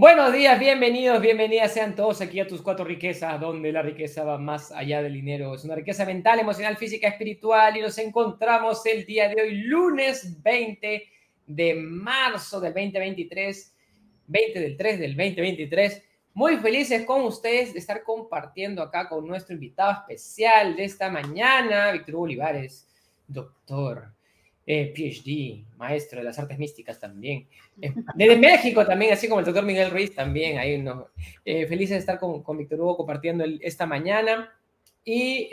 Buenos días, bienvenidos, bienvenidas sean todos aquí a tus cuatro riquezas, donde la riqueza va más allá del dinero. Es una riqueza mental, emocional, física, espiritual y nos encontramos el día de hoy, lunes 20 de marzo del 2023, 20 del 3 del 2023. Muy felices con ustedes de estar compartiendo acá con nuestro invitado especial de esta mañana, Víctor Olivares, doctor eh, PhD, maestro de las artes místicas también. Eh, desde México también, así como el doctor Miguel Ruiz también. Ahí no, eh, felices de estar con, con Víctor Hugo compartiendo esta mañana y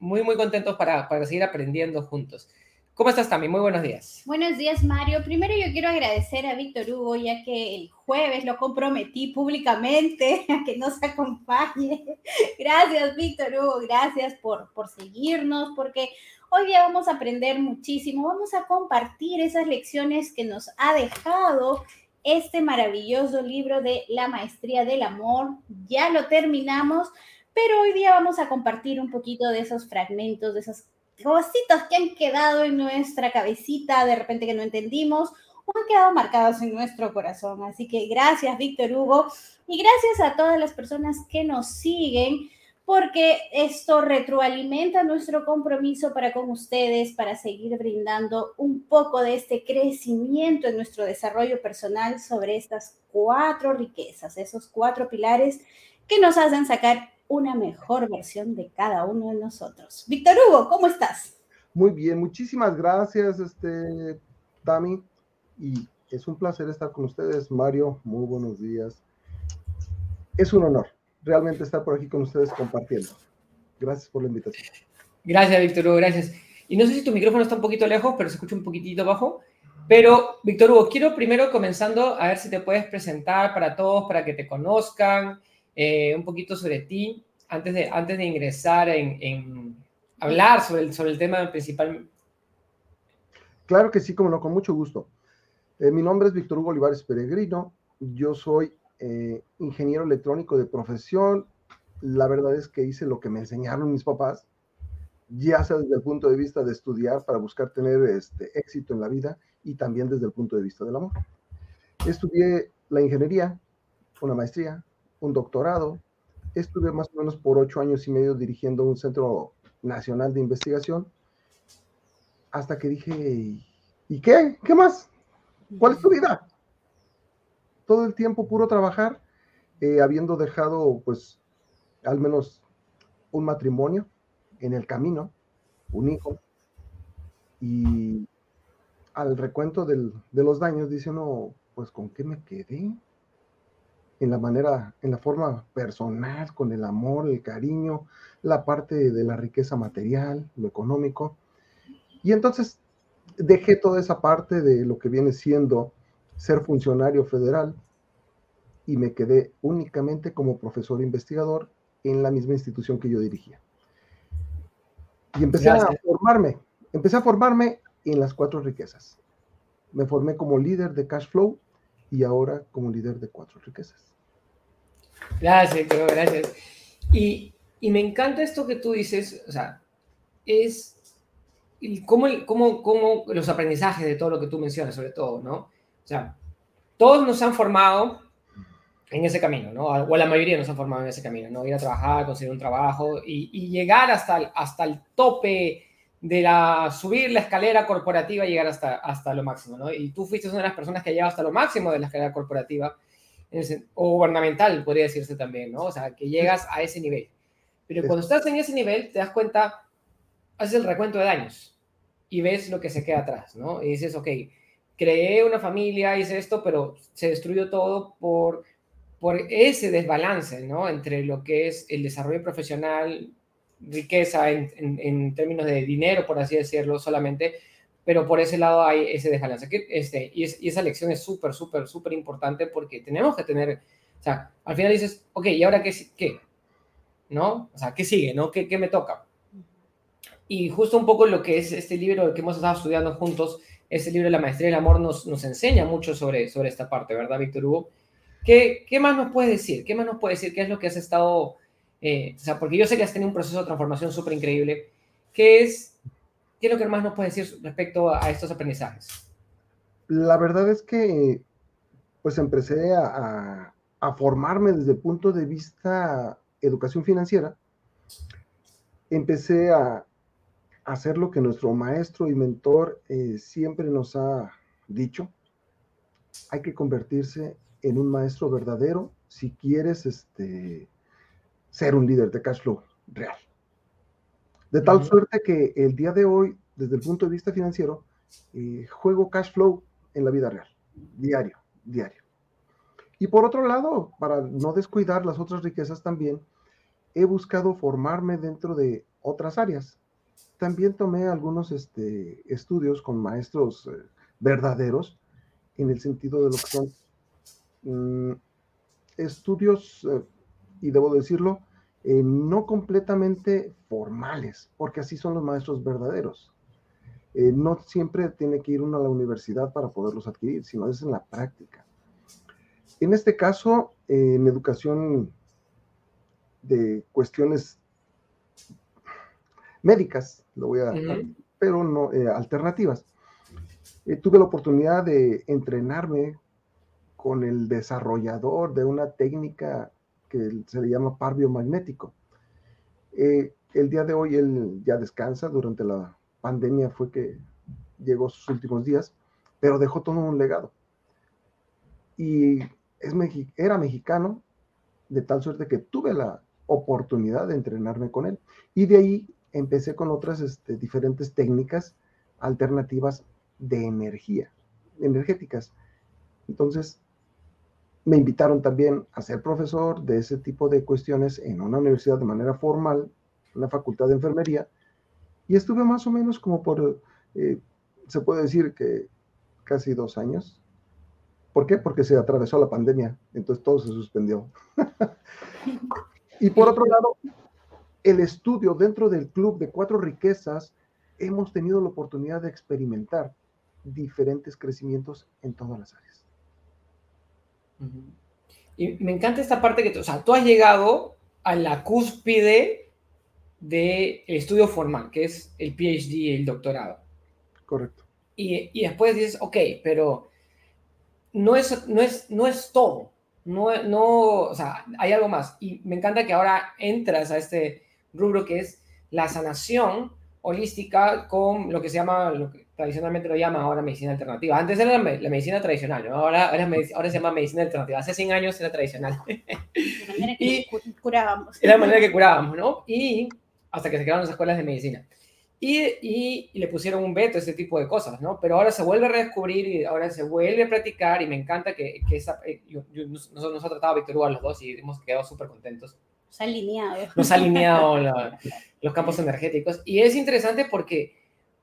muy, muy contentos para, para seguir aprendiendo juntos. ¿Cómo estás, Tami? Muy buenos días. Buenos días, Mario. Primero yo quiero agradecer a Víctor Hugo, ya que el jueves lo comprometí públicamente a que nos acompañe. Gracias, Víctor Hugo. Gracias por, por seguirnos, porque Hoy día vamos a aprender muchísimo, vamos a compartir esas lecciones que nos ha dejado este maravilloso libro de La Maestría del Amor. Ya lo terminamos, pero hoy día vamos a compartir un poquito de esos fragmentos, de esas cositas que han quedado en nuestra cabecita, de repente que no entendimos o han quedado marcados en nuestro corazón. Así que gracias, Víctor Hugo, y gracias a todas las personas que nos siguen porque esto retroalimenta nuestro compromiso para con ustedes, para seguir brindando un poco de este crecimiento en nuestro desarrollo personal sobre estas cuatro riquezas, esos cuatro pilares que nos hacen sacar una mejor versión de cada uno de nosotros. Víctor Hugo, ¿cómo estás? Muy bien, muchísimas gracias, este, Tami, y es un placer estar con ustedes, Mario, muy buenos días. Es un honor realmente estar por aquí con ustedes compartiendo. Gracias por la invitación. Gracias, Víctor Hugo, gracias. Y no sé si tu micrófono está un poquito lejos, pero se escucha un poquitito bajo. Pero, Víctor Hugo, quiero primero comenzando a ver si te puedes presentar para todos, para que te conozcan, eh, un poquito sobre ti, antes de, antes de ingresar en, hablar sobre el, sobre el tema principal. Claro que sí, como no, con mucho gusto. Eh, mi nombre es Víctor Hugo Olivares Peregrino. Yo soy eh, ingeniero electrónico de profesión. La verdad es que hice lo que me enseñaron mis papás, ya sea desde el punto de vista de estudiar para buscar tener este, éxito en la vida y también desde el punto de vista del amor. Estudié la ingeniería, una maestría, un doctorado. Estuve más o menos por ocho años y medio dirigiendo un centro nacional de investigación hasta que dije, ¿y qué? ¿Qué más? ¿Cuál es tu vida? Todo el tiempo puro trabajar, eh, habiendo dejado pues al menos un matrimonio en el camino, un hijo, y al recuento de los daños dice uno, pues con qué me quedé, en la manera, en la forma personal, con el amor, el cariño, la parte de la riqueza material, lo económico. Y entonces dejé toda esa parte de lo que viene siendo ser funcionario federal y me quedé únicamente como profesor investigador en la misma institución que yo dirigía. Y empecé a formarme, empecé a formarme en las cuatro riquezas. Me formé como líder de cash flow y ahora como líder de cuatro riquezas. Gracias, gracias. Y, y me encanta esto que tú dices, o sea, es cómo, cómo, cómo los aprendizajes de todo lo que tú mencionas, sobre todo, ¿no? O sea, todos nos han formado en ese camino, ¿no? O la mayoría nos han formado en ese camino, ¿no? Ir a trabajar, conseguir un trabajo y, llegar hasta el, hasta el tope de la, subir la escalera corporativa y llegar hasta, hasta lo máximo, ¿no? Y tú fuiste una de las personas que ha llegado hasta lo máximo de la escalera corporativa o gubernamental, podría decirse también, ¿no? O sea, que llegas a ese nivel. Pero cuando estás en ese nivel, te das cuenta, haces el recuento de daños y ves lo que se queda atrás, ¿no? Y dices, ok, creé una familia, hice esto, pero se destruyó todo por por ese desbalance, ¿no? Entre lo que es el desarrollo profesional, riqueza en, términos de dinero, por así decirlo, solamente, pero por ese lado hay ese desbalance. Que, este, y, esa lección es súper, súper, súper importante porque tenemos que tener, o sea, al final dices, ok, ¿y ahora qué? qué? ¿No? O sea, ¿qué sigue? ¿No? ¿Qué, qué me toca? Y justo un poco lo que es este libro que hemos estado estudiando juntos, ese libro la maestría del amor nos, nos enseña mucho sobre, sobre esta parte, ¿verdad, Víctor Hugo? ¿Qué, ¿Qué, más nos puedes decir? ¿Qué más nos puedes decir? ¿Qué es lo que has estado, eh, o sea, porque yo sé que has tenido un proceso de transformación súper increíble. ¿Qué es, ¿Qué es lo que más nos puedes decir respecto a, estos aprendizajes? La verdad es que, pues empecé a, a formarme desde el punto de vista educación financiera, empecé a hacer lo que nuestro maestro y mentor eh, siempre nos ha dicho. Hay que convertirse en un maestro verdadero si quieres este, ser un líder de cash flow real. De tal suerte que el día de hoy, desde el punto de vista financiero, eh, juego cash flow en la vida real, diario, diario. Y por otro lado, para no descuidar las otras riquezas también, he buscado formarme dentro de otras áreas. También tomé algunos este, estudios con maestros eh, verdaderos en el sentido de lo que son mm, estudios, eh, y debo decirlo, eh, no completamente formales, porque así son los maestros verdaderos. no siempre tiene que ir uno a la universidad para poderlos adquirir, sino es en la práctica. En este caso, en educación de cuestiones médicas, lo voy a, pero no eh, alternativas. Eh, tuve la oportunidad de entrenarme con el desarrollador de una técnica que se le llama par biomagnético. Eh, el día de hoy él ya descansa, durante la pandemia fue que llegó sus últimos días, pero dejó todo un legado. Y es, era mexicano, de tal suerte que tuve la oportunidad de entrenarme con él. Y de ahí empecé con otras este, diferentes técnicas alternativas de energía, energéticas. Entonces, me invitaron también a ser profesor de ese tipo de cuestiones en una universidad de manera formal, en la facultad de enfermería, y estuve más o menos como por, eh, se puede decir que casi dos años. ¿Por qué? Porque se atravesó la pandemia, entonces todo se suspendió. y por otro lado, el estudio dentro del club de cuatro riquezas, hemos tenido la oportunidad de experimentar diferentes crecimientos en todas las áreas. Y me encanta esta parte que, o sea, tú has llegado a la cúspide del estudio formal, que es el PhD, el doctorado. Correcto. Y, y, después dices, ok, pero no es, no es, no es todo. No, no, o sea, hay algo más. Y me encanta que ahora entras a este rubro que es la sanación holística con lo que se llama, lo que tradicionalmente lo llaman ahora medicina alternativa. Antes era la, medicina tradicional, ahora, ahora, se llama medicina alternativa. Hace 100 años era tradicional. La manera que curábamos. Era la manera que curábamos, ¿no? Y hasta que se quedaron las escuelas de medicina. Y, y, le pusieron un veto a ese tipo de cosas, ¿no? Pero ahora se vuelve a redescubrir y ahora se vuelve a practicar y me encanta que, que esa, eh, yo, nos, nos, ha tratado Víctor Hugo a los dos y hemos quedado súper contentos nos ha alineado. Nos ha alineado los campos energéticos. Y es interesante porque,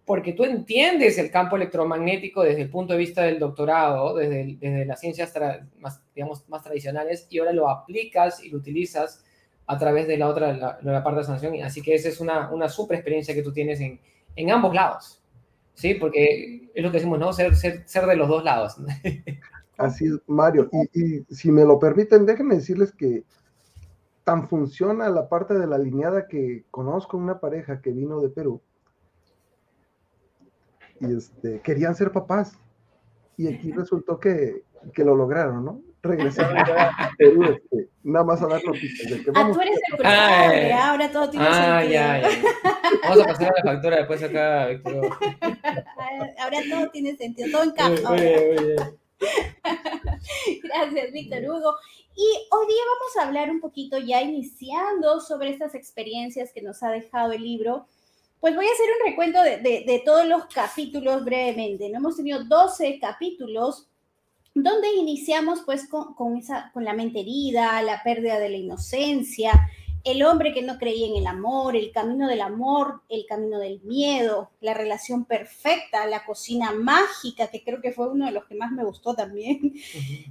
porque tú entiendes el campo electromagnético desde el punto de vista del doctorado, desde, desde las ciencias más, digamos, más tradicionales, y ahora lo aplicas y lo utilizas a través de la otra, la, la parte de sanación. Así que esa es una, una super experiencia que tú tienes en, en ambos lados. Sí, porque es lo que decimos, ¿no? Ser, ser, ser de los dos lados. Así es, Mario. Y, y, si me lo permiten, déjenme decirles que tan funciona la parte de la alineada que conozco una pareja que vino de Perú y este, querían ser papás. Y aquí resultó que, que lo lograron, ¿no? Regresaron a Perú, este, nada más a dar noticias. De que ah, tú eres el culpable, ahora todo tiene ah, sentido. Ya, ya. Vamos a pasar a la factura después acá, Víctor. ahora todo tiene sentido, todo encaja. Gracias, Víctor Hugo. Y hoy día vamos a hablar un poquito ya iniciando sobre estas experiencias que nos ha dejado el libro. Pues voy a hacer un recuento de, todos los capítulos brevemente. ¿no? Hemos tenido 12 capítulos donde iniciamos pues con la mente herida, la pérdida de la inocencia, el hombre que no creía en el amor, el camino del amor, el camino del miedo, la relación perfecta, la cocina mágica, que creo que fue uno de los que más me gustó también,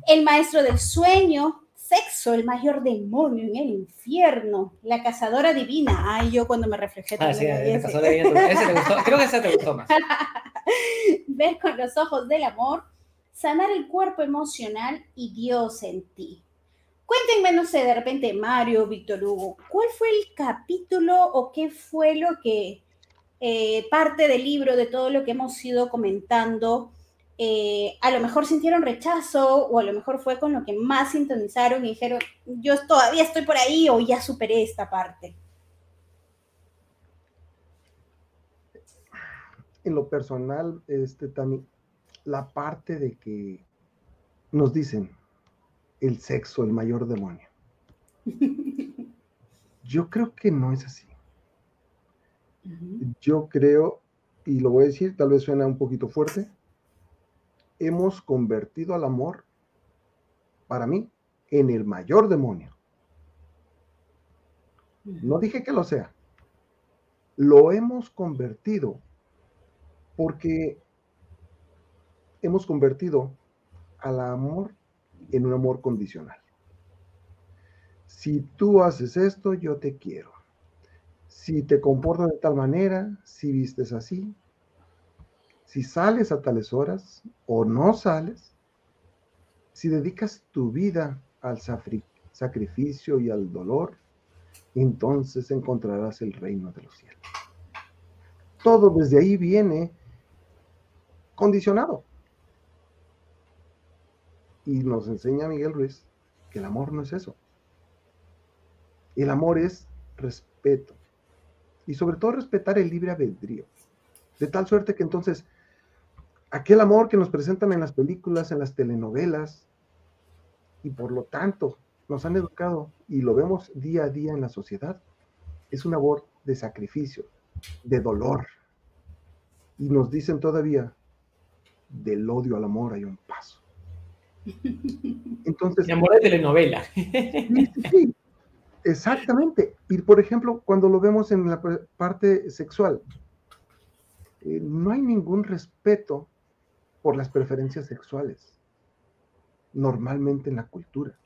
el maestro del sueño, sexo, el mayor demonio en el infierno, la cazadora divina. Ay, yo cuando me reflejé ah, sí, la cazadora divina, ese te gustó, creo que ese te gustó más. Ver con los ojos del amor, sanar el cuerpo emocional y Dios en ti. Cuéntenme, no sé, de repente, Mario, Víctor Hugo, ¿cuál fue el capítulo o qué fue lo que, eh, parte del libro, de todo lo que hemos ido comentando, eh, a lo mejor sintieron rechazo o a lo mejor fue con lo que más sintonizaron y dijeron, yo todavía estoy por ahí o ya superé esta parte? En lo personal, este, también, la parte de que nos dicen el sexo, el mayor demonio. Yo creo que no es así. Yo creo, y lo voy a decir, tal vez suena un poquito fuerte, hemos convertido al amor, para mí, en el mayor demonio. No dije que lo sea. Lo hemos convertido porque hemos convertido al amor en un amor condicional. Si tú haces esto, yo te quiero. Si te comportas de tal manera, si vistes así, si sales a tales horas o no sales, si dedicas tu vida al sacrificio y al dolor, entonces encontrarás el reino de los cielos. Todo desde ahí viene condicionado. Y nos enseña Miguel Ruiz que el amor no es eso. El amor es respeto. Y sobre todo respetar el libre albedrío. De tal suerte que entonces aquel amor que nos presentan en las películas, en las telenovelas, y por lo tanto nos han educado y lo vemos día a día en la sociedad, es un amor de sacrificio, de dolor. Y nos dicen todavía, del odio al amor hay un paso. Entonces, el amor de telenovela. Sí, exactamente. Y por ejemplo, cuando lo vemos en la parte sexual, eh, no hay ningún respeto por las preferencias sexuales, normalmente en la cultura.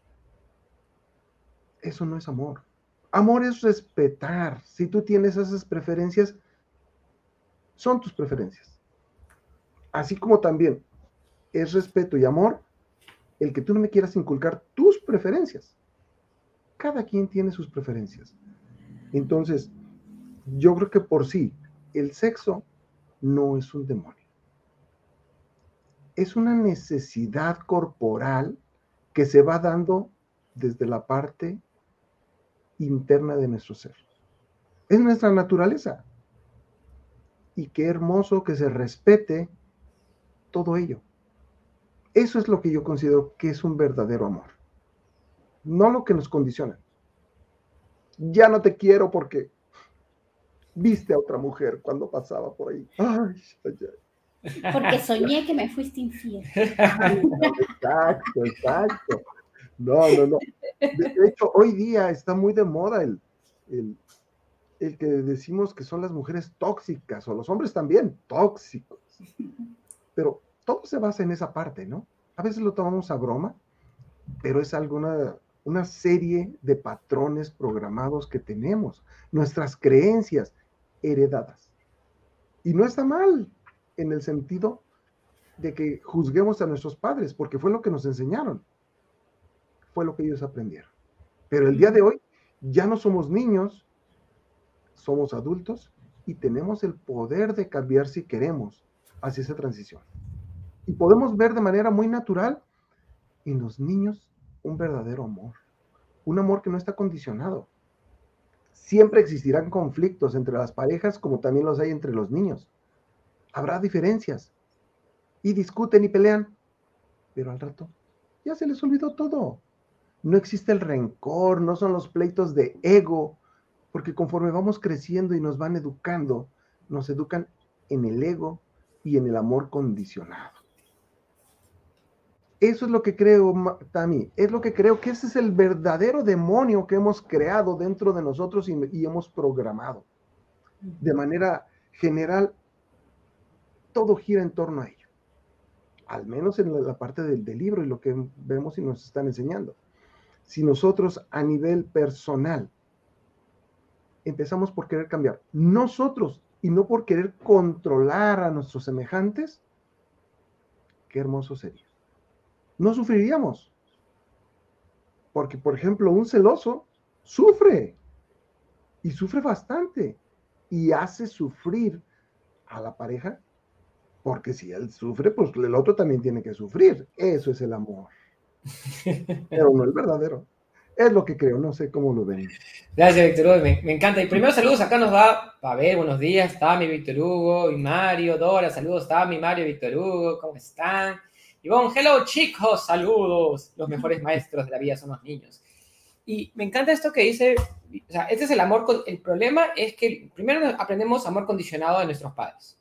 Eso no es amor. Amor es respetar. Si tú tienes esas preferencias, son tus preferencias. Así como también es respeto y amor el que tú no me quieras inculcar tus preferencias. Cada quien tiene sus preferencias. Entonces, yo creo que por sí, el sexo no es un demonio es una necesidad corporal que se va dando desde la parte interna de nuestro ser. Es nuestra naturaleza. Y qué hermoso que se respete todo ello. Eso es lo que yo considero que es un verdadero amor. No lo que nos condiciona. Ya no te quiero porque viste a otra mujer cuando pasaba por ahí. Ay, ay, ay. Porque soñé que me fuiste infiel. Exacto, exacto. No, no, no. De hecho, hoy día está muy de moda el, el, que decimos que son las mujeres tóxicas o los hombres también tóxicos. Pero todo se basa en esa parte, ¿no? A veces lo tomamos a broma, pero es alguna una serie de patrones programados que tenemos, nuestras creencias heredadas. Y no está mal, en el sentido de que juzguemos a nuestros padres, porque fue lo que nos enseñaron, fue lo que ellos aprendieron. Pero el día de hoy ya no somos niños, somos adultos y tenemos el poder de cambiar si queremos hacia esa transición. Y podemos ver de manera muy natural en los niños un verdadero amor, un amor que no está condicionado. Siempre existirán conflictos entre las parejas como también los hay entre los niños habrá diferencias y discuten y pelean, pero al rato ya se les olvidó todo. No existe el rencor, no son los pleitos de ego, porque conforme vamos creciendo y nos van educando, nos educan en el ego y en el amor condicionado. Eso es lo que creo, Tami, es lo que creo que ese es el verdadero demonio que hemos creado dentro de nosotros y, hemos programado. De manera general, todo gira en torno a ello. Al menos en la parte del, libro y lo que vemos y nos están enseñando. Si nosotros a nivel personal empezamos por querer cambiar nosotros y no por querer controlar a nuestros semejantes, qué hermoso sería. No sufriríamos. Porque, por ejemplo, un celoso sufre y sufre bastante y hace sufrir a la pareja Porque si él sufre, pues el otro también tiene que sufrir. Eso es el amor. Pero no el verdadero. Es lo que creo, no sé cómo lo ven. Gracias, Víctor Hugo, me, me, encanta. Y primero saludos, acá nos va a ver, buenos días, Tami, Víctor Hugo y Mario, Dora, saludos, Tami, Mario, Víctor Hugo, ¿cómo están? Y bueno, hello chicos, saludos. Los mejores maestros de la vida son los niños. Y me encanta esto que dice, o sea, este es el amor, el problema es que primero aprendemos amor condicionado de nuestros padres.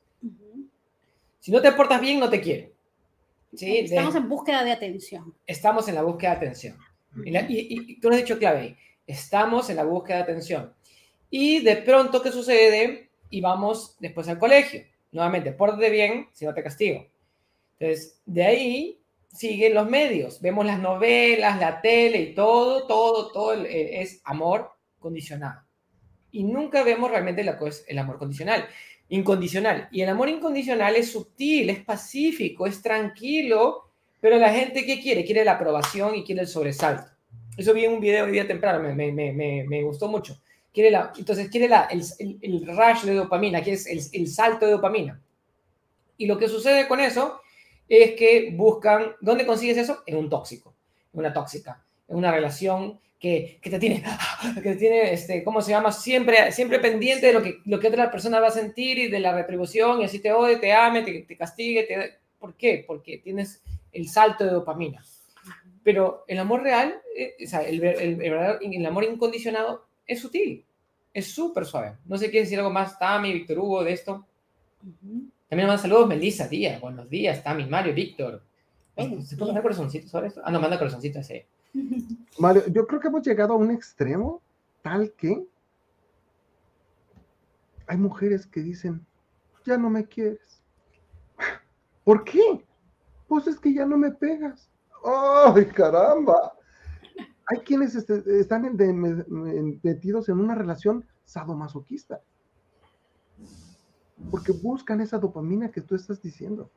Si no te portas bien, no te quiero. ¿Sí? Estamos en búsqueda de atención. Estamos en la búsqueda de atención. Y, tú lo has dicho clave, estamos en la búsqueda de atención. Y de pronto, ¿qué sucede? Y vamos después al colegio. Nuevamente, pórtate bien, si no te castigo. Entonces, de ahí siguen los medios. Vemos las novelas, la tele y todo, todo, todo es amor condicionado. Y nunca vemos realmente que es el amor condicional. Incondicional. Y el amor incondicional es sutil, es pacífico, es tranquilo, pero la gente, ¿qué quiere? Quiere la aprobación y quiere el sobresalto. Eso vi en un video hoy día temprano, me, me, me, me gustó mucho. Quiere la, entonces quiere la, el, el, rush de dopamina, que es el, el salto de dopamina. Y lo que sucede con eso es que buscan, ¿dónde consigues eso? En un tóxico, en una tóxica, en una relación que, que, te tiene, que te tiene, este, ¿cómo se llama? Siempre, siempre pendiente de lo que, lo que otra persona va a sentir y de la retribución y así te odie, te ame, te, te castigue. Te, ¿Por qué? Porque tienes el salto de dopamina. Pero el amor real, eh, o sea, el, el, el, amor incondicionado es sutil, es súper suave. No sé, ¿quieres decir algo más, Tami, Víctor Hugo, de esto? También manda saludos Melissa Díaz, buenos días, Tami, Mario, Víctor. ¿Se puede mandar corazoncitos sobre esto? Ah, no, manda corazoncitos, sí. Mario, yo creo que hemos llegado a un extremo tal que hay mujeres que dicen, ya no me quieres. ¿Por qué? Pues es que ya no me pegas. ¡Ay, caramba! Hay quienes este, están metidos en una relación sadomasoquista. Porque buscan esa dopamina que tú estás diciendo.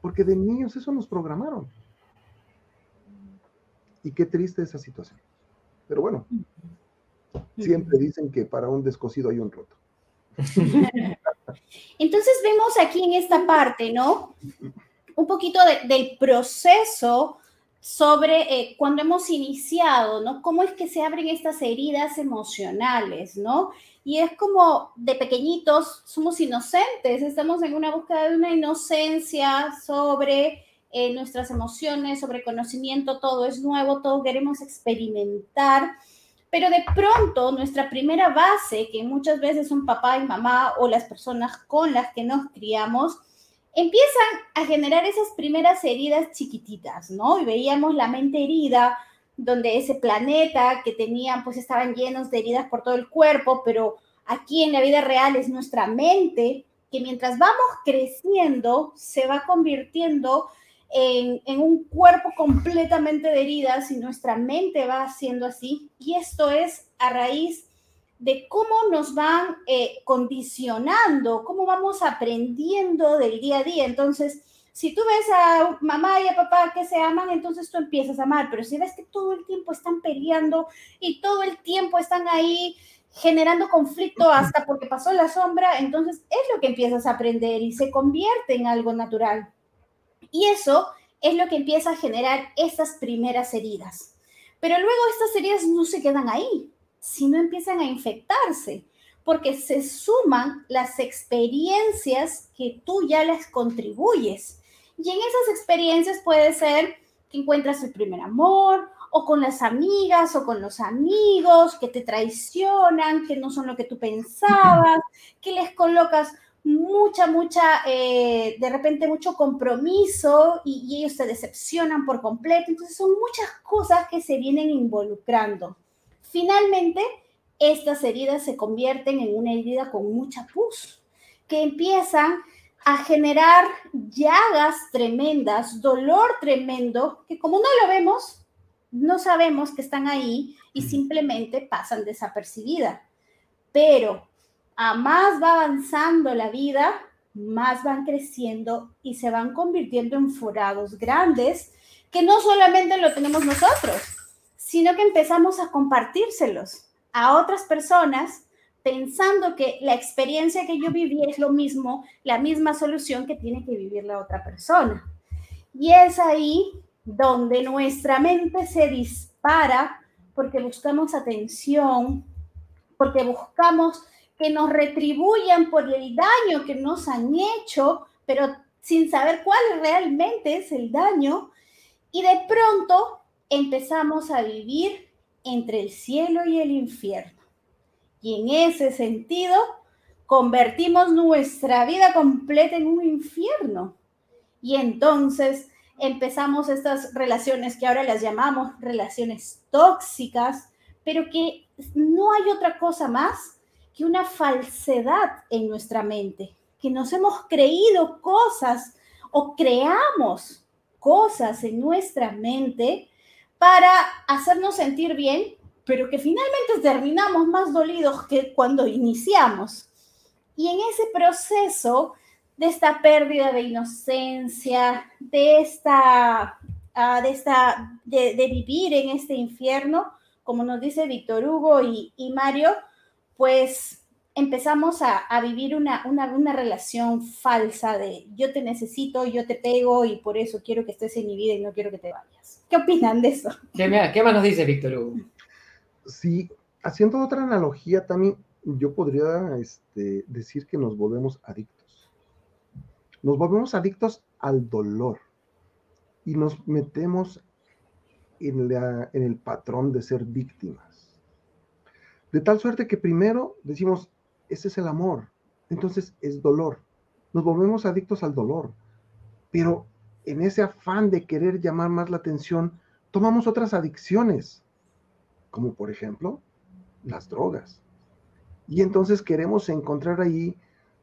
Porque de niños eso nos programaron. Y qué triste esa situación. Pero bueno, siempre dicen que para un descosido hay un roto. Entonces vemos aquí en esta parte, ¿no? Un poquito del proceso sobre eh, cuando hemos iniciado, ¿no? Cómo es que se abren estas heridas emocionales, ¿no? Y es como de pequeñitos somos inocentes, estamos en una búsqueda de una inocencia sobre eh, nuestras emociones, sobre conocimiento, todo es nuevo, todo queremos experimentar, pero de pronto nuestra primera base, que muchas veces son papá y mamá o las personas con las que nos criamos, empiezan a generar esas primeras heridas chiquititas, ¿no? Y veíamos la mente herida, donde ese planeta que tenían, pues estaban llenos de heridas por todo el cuerpo, pero aquí en la vida real es nuestra mente que mientras vamos creciendo se va convirtiendo en, un cuerpo completamente de heridas y nuestra mente va haciendo así. Y esto es a raíz de cómo nos van eh, condicionando, cómo vamos aprendiendo del día a día. Entonces, si tú ves a mamá y a papá que se aman, entonces tú empiezas a amar, pero si ves que todo el tiempo están peleando y todo el tiempo están ahí generando conflicto hasta porque pasó la sombra, entonces es lo que empiezas a aprender y se convierte en algo natural. Y eso es lo que empieza a generar esas primeras heridas. Pero luego estas heridas no se quedan ahí, sino empiezan a infectarse, porque se suman las experiencias que tú ya les contribuyes. Y en esas experiencias puede ser que encuentras el primer amor, o con las amigas, o con los amigos que te traicionan, que no son lo que tú pensabas, que les colocas mucha, mucha, eh, de repente mucho compromiso y, ellos se decepcionan por completo. Entonces son muchas cosas que se vienen involucrando. Finalmente, estas heridas se convierten en una herida con mucha pus, que empiezan a generar llagas tremendas, dolor tremendo, que como no lo vemos, no sabemos que están ahí y simplemente pasan desapercibidas. Pero a más va avanzando la vida, más van creciendo y se van convirtiendo en forados grandes que no solamente lo tenemos nosotros, sino que empezamos a compartírselos a otras personas pensando que la experiencia que yo viví es lo mismo, la misma solución que tiene que vivir la otra persona. Y es ahí donde nuestra mente se dispara porque buscamos atención, porque buscamos que nos retribuyan por el daño que nos han hecho, pero sin saber cuál realmente es el daño. Y de pronto empezamos a vivir entre el cielo y el infierno. Y en ese sentido, convertimos nuestra vida completa en un infierno. Y entonces empezamos estas relaciones que ahora las llamamos relaciones tóxicas, pero que no hay otra cosa más que una falsedad en nuestra mente, que nos hemos creído cosas o creamos cosas en nuestra mente para hacernos sentir bien, pero que finalmente terminamos más dolidos que cuando iniciamos. Y en ese proceso de esta pérdida de inocencia, de esta, ah, de, esta de, vivir en este infierno, como nos dice Víctor Hugo y, Mario, pues empezamos a, vivir una, una, relación falsa de yo te necesito, yo te pego y por eso quiero que estés en mi vida y no quiero que te vayas. ¿Qué opinan de eso? ¿Qué, qué más nos dice Víctor Hugo? Sí, haciendo otra analogía también, yo podría este, decir que nos volvemos adictos nos volvemos adictos al dolor y nos metemos en, el patrón de ser víctimas. De tal suerte que primero decimos, ese es el amor, entonces es dolor. Nos volvemos adictos al dolor, pero en ese afán de querer llamar más la atención, tomamos otras adicciones, como por ejemplo las drogas. Y entonces queremos encontrar ahí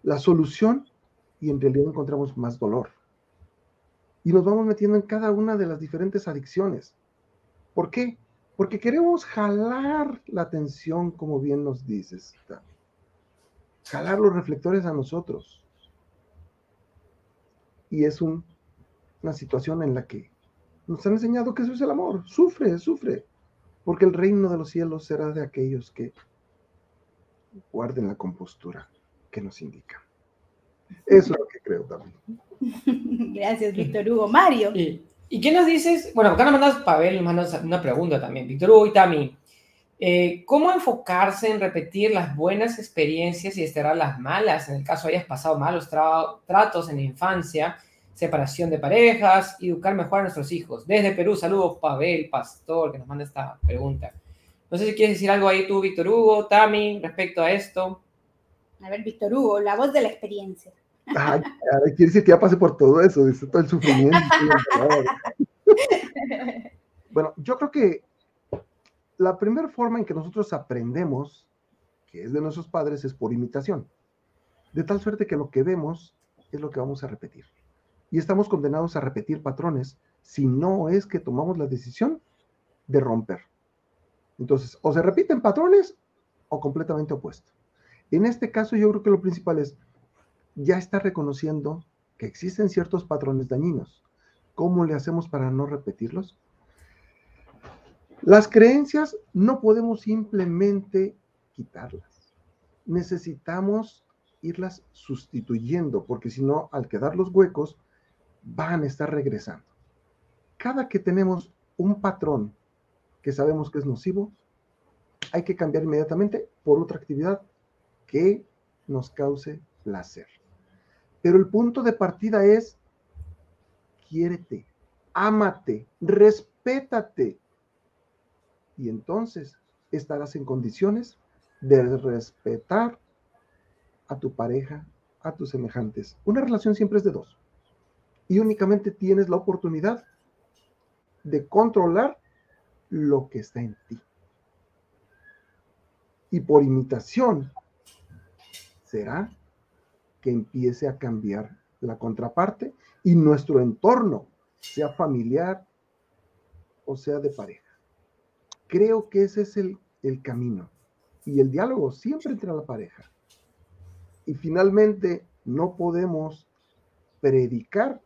la solución y en realidad encontramos más dolor. Y nos vamos metiendo en cada una de las diferentes adicciones. ¿Por qué? Porque queremos jalar la atención, como bien nos dices. Jalar los reflectores a nosotros. Y es una situación en la que nos han enseñado que eso es el amor. Sufre, sufre. Porque el reino de los cielos será de aquellos que guarden la compostura que nos indica. Eso es lo que creo también. Gracias, Víctor Hugo. Mario. ¿Y, qué nos dices? Bueno, acá nos mandas, Pavel, nos mandas una pregunta también. Víctor Hugo y Tami, eh, ¿cómo enfocarse en repetir las buenas experiencias y desterrar las malas? En el caso hayas pasado malos tratos en la infancia, separación de parejas, educar mejor a nuestros hijos. Desde Perú, saludos, Pavel, pastor, que nos manda esta pregunta. No sé si quieres decir algo ahí tú, Víctor Hugo, Tami, respecto a esto. A ver, Víctor Hugo, la voz de la experiencia. Ay, quiere decir que ya pasé por todo eso, dice todo el sufrimiento. bueno, yo creo que la primera forma en que nosotros aprendemos, que es de nuestros padres, es por imitación. De tal suerte que lo que vemos es lo que vamos a repetir. Y estamos condenados a repetir patrones si no es que tomamos la decisión de romper. Entonces, o se repiten patrones o completamente opuesto. En este caso yo creo que lo principal es, ya está reconociendo que existen ciertos patrones dañinos. ¿Cómo le hacemos para no repetirlos? Las creencias no podemos simplemente quitarlas. Necesitamos irlas sustituyendo, porque si no, al quedar los huecos, van a estar regresando. Cada que tenemos un patrón que sabemos que es nocivo, hay que cambiar inmediatamente por otra actividad que nos cause placer. Pero el punto de partida es, quiérete, ámate, respétate. Y entonces estarás en condiciones de respetar a tu pareja, a tus semejantes. Una relación siempre es de dos. Y únicamente tienes la oportunidad de controlar lo que está en ti. Y por imitación, será que empiece a cambiar la contraparte y nuestro entorno, sea familiar o sea de pareja. Creo que ese es el, el camino. Y el diálogo siempre entre la pareja. Y finalmente, no podemos predicar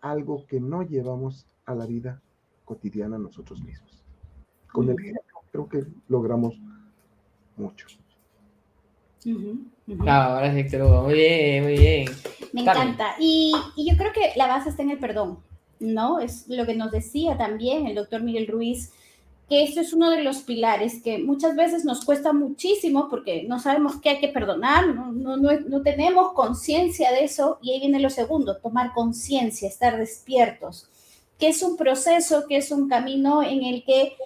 algo que no llevamos a la vida cotidiana nosotros mismos. Con el ejemplo creo que logramos mucho. Claro, gracias, Víctor Hugo. Muy bien, muy bien. Me encanta. Y, y, yo creo que la base está en el perdón, ¿no? Es lo que nos decía también el doctor Miguel Ruiz, que esto es uno de los pilares que muchas veces nos cuesta muchísimo porque no sabemos qué hay que perdonar, no, no, no, no tenemos conciencia de eso. Y ahí viene lo segundo, tomar conciencia, estar despiertos, que es un proceso, que es un camino en el que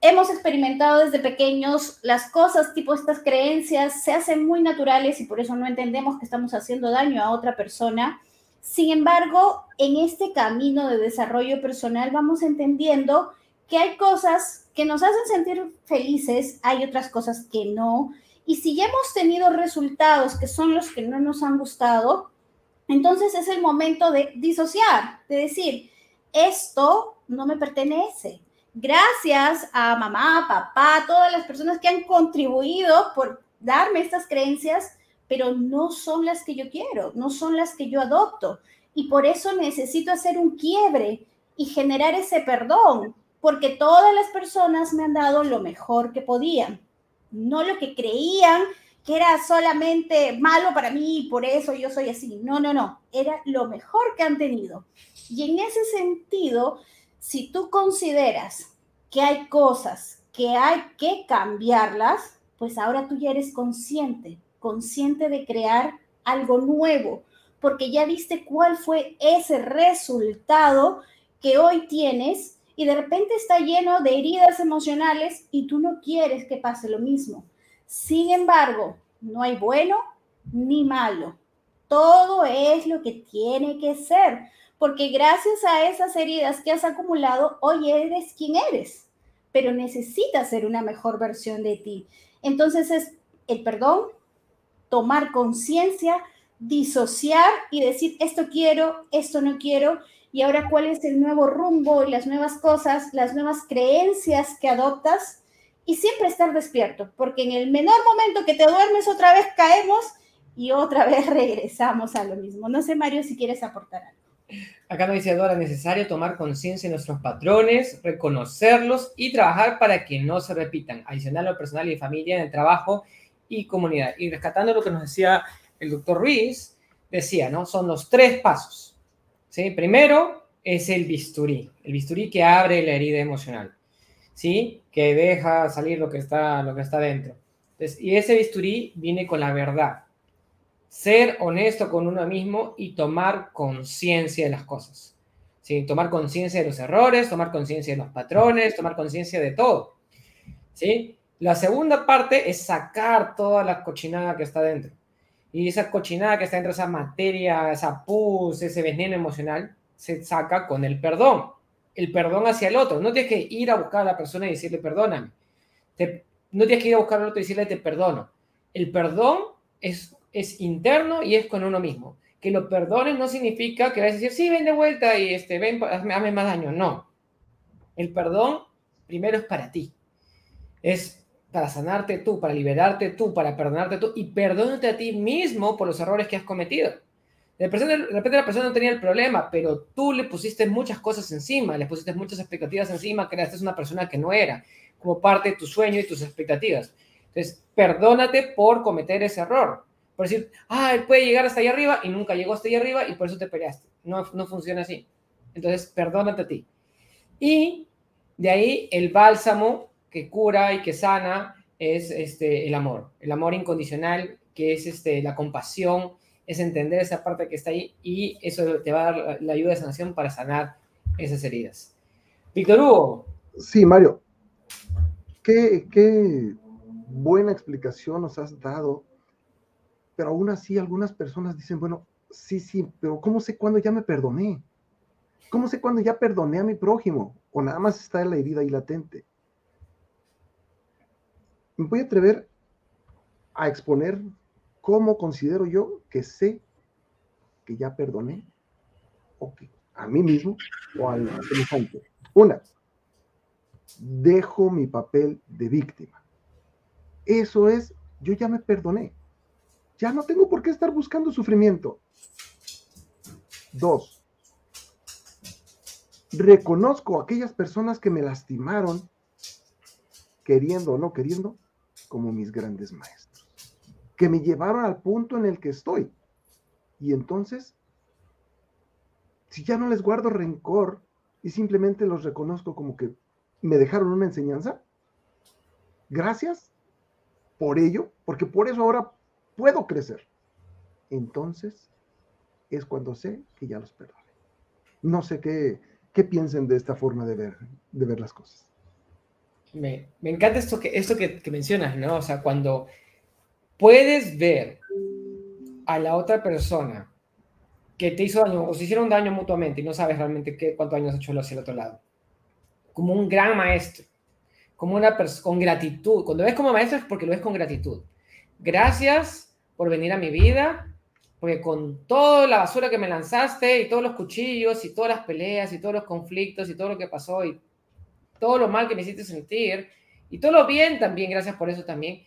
hemos experimentado desde pequeños las cosas, tipo estas creencias, se hacen muy naturales y por eso no entendemos que estamos haciendo daño a otra persona. Sin embargo, en este camino de desarrollo personal vamos entendiendo que hay cosas que nos hacen sentir felices, hay otras cosas que no. Y si ya hemos tenido resultados que son los que no nos han gustado, entonces es el momento de disociar, de decir, esto no me pertenece, gracias a mamá, papá, todas las personas que han contribuido por darme estas creencias, pero no son las que yo quiero, no son las que yo adopto. Y por eso necesito hacer un quiebre y generar ese perdón, porque todas las personas me han dado lo mejor que podían, no lo que creían que era solamente malo para mí y por eso yo soy así. No, no, no, era lo mejor que han tenido. Y en ese sentido, si tú consideras que hay cosas que hay que cambiarlas, pues ahora tú ya eres consciente, consciente de crear algo nuevo, porque ya viste cuál fue ese resultado que hoy tienes y de repente está lleno de heridas emocionales y tú no quieres que pase lo mismo. Sin embargo, no hay bueno ni malo. Todo es lo que tiene que ser porque gracias a esas heridas que has acumulado, hoy eres quien eres, pero necesitas ser una mejor versión de ti. Entonces es el perdón, tomar conciencia, disociar y decir, esto quiero, esto no quiero, y ahora cuál es el nuevo rumbo y las nuevas cosas, las nuevas creencias que adoptas, y siempre estar despierto, porque en el menor momento que te duermes otra vez caemos y otra vez regresamos a lo mismo. No sé, Mario, si quieres aportar algo. Acá nos dice Dora, necesario tomar conciencia de nuestros patrones, reconocerlos y trabajar para que no se repitan. Adicional a lo personal y familia, en el trabajo y comunidad. Y rescatando lo que nos decía el doctor Ruiz, decía, ¿no? Son los tres pasos. ¿Sí? Primero es el bisturí, el bisturí que abre la herida emocional, ¿sí? Que deja salir lo que está, lo que está dentro. y ese bisturí viene con la verdad ser honesto con uno mismo y tomar conciencia de las cosas. ¿sí? Tomar conciencia de los errores, tomar conciencia de los patrones, tomar conciencia de todo. ¿sí? La segunda parte es sacar toda la cochinada que está dentro. Y esa cochinada que está dentro, esa materia, esa pus, ese veneno emocional, se saca con el perdón. El perdón hacia el otro. No tienes que ir a buscar a la persona y decirle perdóname. no tienes que ir a buscar al otro y decirle te perdono. El perdón es es interno y es con uno mismo. Que lo perdones no significa que vas a decir, sí, ven de vuelta y este, ven, hazme, más daño. No. El perdón primero es para ti. Es para sanarte tú, para liberarte tú, para perdonarte tú y perdónate a ti mismo por los errores que has cometido. De repente la persona no tenía el problema, pero tú le pusiste muchas cosas encima, le pusiste muchas expectativas encima, creaste una persona que no era, como parte de tu sueño y tus expectativas. Entonces, perdónate por cometer ese error. Por decir, ah, él puede llegar hasta allá arriba y nunca llegó hasta allá arriba y por eso te peleaste. No, no funciona así. Entonces, perdónate a ti. Y de ahí el bálsamo que cura y que sana es este, el amor, el amor incondicional, que es este, la compasión, es entender esa parte que está ahí y eso te va a dar la ayuda de sanación para sanar esas heridas. Víctor Hugo. Sí, Mario. Qué, qué buena explicación nos has dado pero aún así algunas personas dicen, bueno, sí, sí, pero ¿cómo sé cuándo ya me perdoné? ¿Cómo sé cuándo ya perdoné a mi prójimo? O nada más está la herida ahí latente. Me voy a atrever a exponer cómo considero yo que sé que ya perdoné o que a mí mismo o al semejante. Una, dejo mi papel de víctima. Eso es, yo ya me perdoné. Ya no tengo por qué estar buscando sufrimiento. Dos, reconozco a aquellas personas que me lastimaron, queriendo o no queriendo, como mis grandes maestros. que me llevaron al punto en el que estoy. Y entonces, si ya no les guardo rencor y simplemente los reconozco como que me dejaron una enseñanza, gracias por ello, porque por eso ahora puedo crecer. Entonces es cuando sé que ya los perdoné. No sé qué, qué piensen de esta forma de ver, de ver las cosas. Me, encanta esto, que, esto que, mencionas, ¿no? O sea, cuando puedes ver a la otra persona que te hizo daño o se hicieron daño mutuamente y no sabes realmente qué, cuántos años ha hecho hacia el otro lado, como un gran maestro, como una persona con gratitud. Cuando ves como maestro es porque lo ves con gratitud. Gracias por venir a mi vida, porque con toda la basura que me lanzaste y todos los cuchillos y todas las peleas y todos los conflictos y todo lo que pasó y todo lo mal que me hiciste sentir y todo lo bien también, gracias por eso también,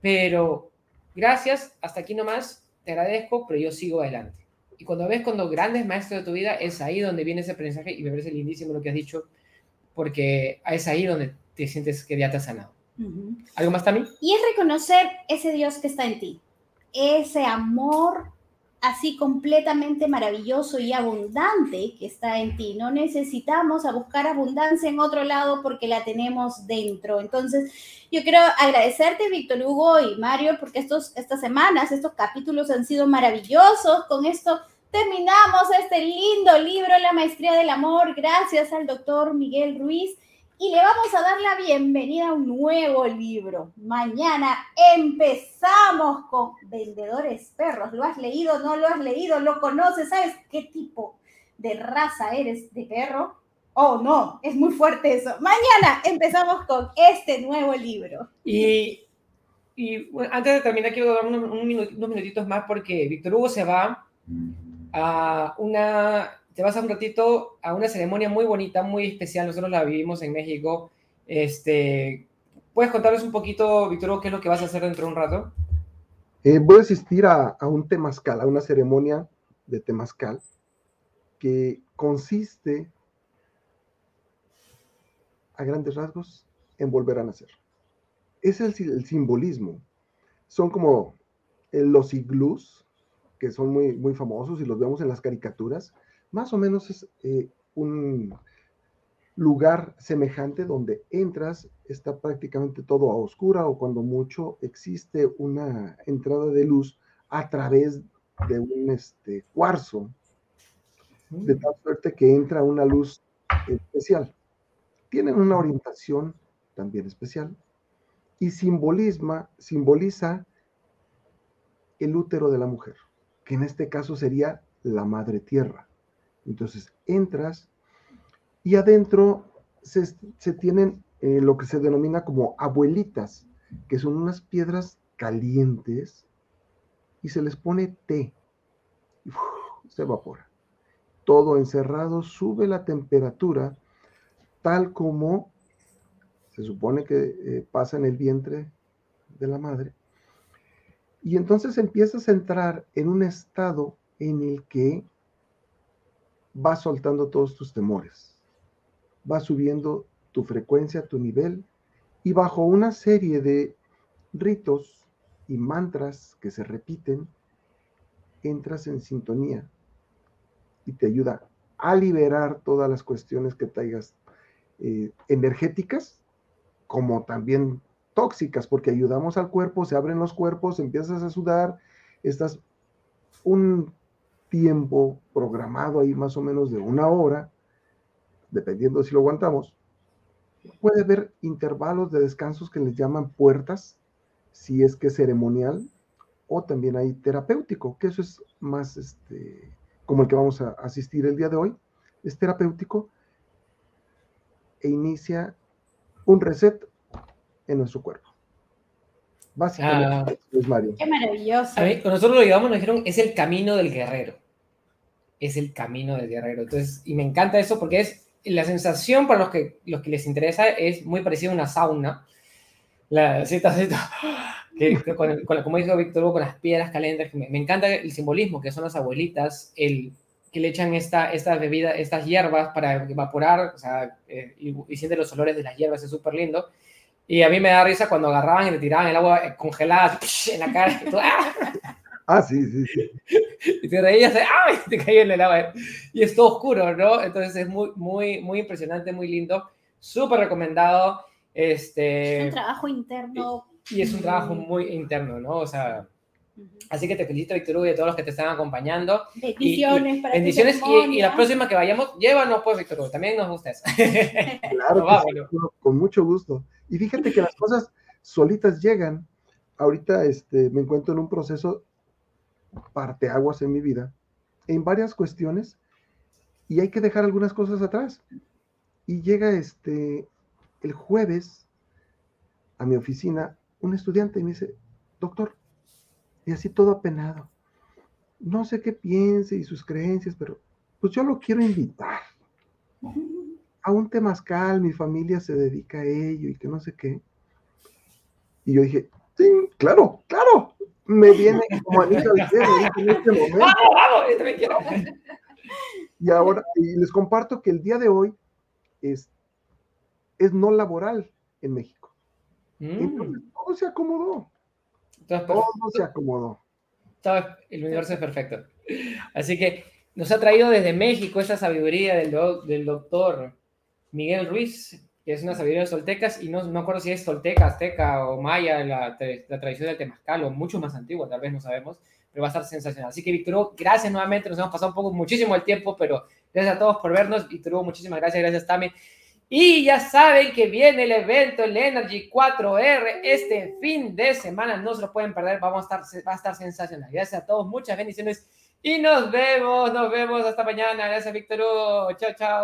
pero gracias, hasta aquí nomás, te agradezco, pero yo sigo adelante. Y cuando ves cuando grandes maestros de tu vida, es ahí donde viene ese aprendizaje y me parece lindísimo lo que has dicho, porque es ahí donde te sientes que ya te has sanado. ¿Algo más también? Y es reconocer ese Dios que está en ti, ese amor así completamente maravilloso y abundante que está en ti. No necesitamos a buscar abundancia en otro lado porque la tenemos dentro. Entonces, yo quiero agradecerte, Víctor Hugo y Mario, porque estos, estas semanas, estos capítulos han sido maravillosos. Con esto terminamos este lindo libro, La Maestría del Amor, gracias al doctor Miguel Ruiz y le vamos a dar la bienvenida a un nuevo libro. Mañana empezamos con Vendedores Perros. ¿Lo has leído? ¿No lo has leído? ¿Lo conoces? ¿Sabes qué tipo de raza eres de perro? Oh, no, es muy fuerte eso. Mañana empezamos con este nuevo libro. Y, antes de terminar, quiero dar unos minutitos más porque Víctor Hugo se va a una te vas a un ratito a una ceremonia muy bonita, muy especial. Nosotros la vivimos en México. Este, ¿Puedes contarles un poquito, Víctor, qué es lo que vas a hacer dentro de un rato? Eh, voy a asistir a, un temazcal, a una ceremonia de temazcal que consiste, a grandes rasgos, en volver a nacer. Es el, el simbolismo. Son como eh, los iglús, que son muy, muy famosos y los vemos en las caricaturas, más o menos es eh, un lugar semejante donde entras, está prácticamente todo a oscura o cuando mucho existe una entrada de luz a través de un este, cuarzo, de tal suerte que entra una luz especial. Tienen una orientación también especial y simbolisma, simboliza el útero de la mujer, que en este caso sería la madre tierra. Entonces entras y adentro se, tienen eh, lo que se denomina como abuelitas, que son unas piedras calientes y se les pone té y se evapora. Todo encerrado, sube la temperatura tal como se supone que eh, pasa en el vientre de la madre. Y entonces empiezas a entrar en un estado en el que vas soltando todos tus temores, vas subiendo tu frecuencia, tu nivel, y bajo una serie de ritos y mantras que se repiten, entras en sintonía y te ayuda a liberar todas las cuestiones que traigas eh, energéticas, como también tóxicas, porque ayudamos al cuerpo, se abren los cuerpos, empiezas a sudar, estás un tiempo programado ahí más o menos de una hora, dependiendo si lo aguantamos, puede haber intervalos de descansos que les llaman puertas, si es que es ceremonial, o también hay terapéutico, que eso es más este, como el que vamos a asistir el día de hoy, es terapéutico e inicia un reset en nuestro cuerpo. Básicamente, es Mario. Qué maravilloso. A mí, cuando nosotros lo llevamos, nos dijeron, es el camino del guerrero. Es el camino del guerrero. Entonces, y me encanta eso porque es la sensación para los que, los que les interesa es muy parecida a una sauna. La cita, cita, que, con, con, como dijo Víctor Hugo, con las piedras calientes. Me, me, encanta el simbolismo, que son las abuelitas, el que le echan esta, esta bebida, estas hierbas para evaporar, o sea, eh, y, y siente los olores de las hierbas, es súper lindo Y a mí me da risa cuando agarraban y le tiraban el agua congelada en la cara. Y tú, ¡ah! Ah, sí, sí, sí. Y te reías, ¡ay! Te caía en el agua. Y es todo oscuro, ¿no? Entonces es muy, muy, muy impresionante, muy lindo. Súper recomendado. Este, Es un trabajo interno. y es un trabajo muy interno, ¿no? O sea, así que te felicito, Víctor Hugo, y a todos los que te están acompañando. Bendiciones para tu Bendiciones. Y, y la próxima que vayamos, llévanos, pues, Víctor Hugo. También nos gusta eso. Claro, sí, con mucho gusto. Y fíjate que las cosas solitas llegan. Ahorita este, me encuentro en un proceso parteaguas en mi vida, en varias cuestiones, y hay que dejar algunas cosas atrás. Y llega este, el jueves a mi oficina un estudiante y me dice, doctor, y así todo apenado, no sé qué piense y sus creencias, pero pues yo lo quiero invitar a un temazcal, mi familia se dedica a ello y que no sé qué. Y yo dije, sí, claro, claro, me viene como anillo al dedo en este momento. ¡Vamos, vamos! Yo también quiero. Y ahora, y les comparto que el día de hoy es, es no laboral en México. Entonces, Mm. todo se acomodó, Entonces, todo se acomodó. todo el universo es perfecto. Así que nos ha traído desde México esa sabiduría del, do- del doctor Miguel Ruiz, que es una sabiduría de toltecas, y no, no acuerdo si es tolteca, azteca o maya, la, tra- la tradición del temazcal, o mucho más antigua, tal vez no sabemos, pero va a estar sensacional. Así que, Víctor gracias nuevamente, nos hemos pasado un poco, muchísimo el tiempo, pero gracias a todos por vernos. Víctor muchísimas gracias, gracias Tami. Y ya saben que viene el evento, el Energy 4R, este fin de semana, no se lo pueden perder, vamos a estar, va a estar sensacional. Gracias a todos, muchas bendiciones y nos vemos, nos vemos hasta mañana. Gracias, Víctor. Chao, chao.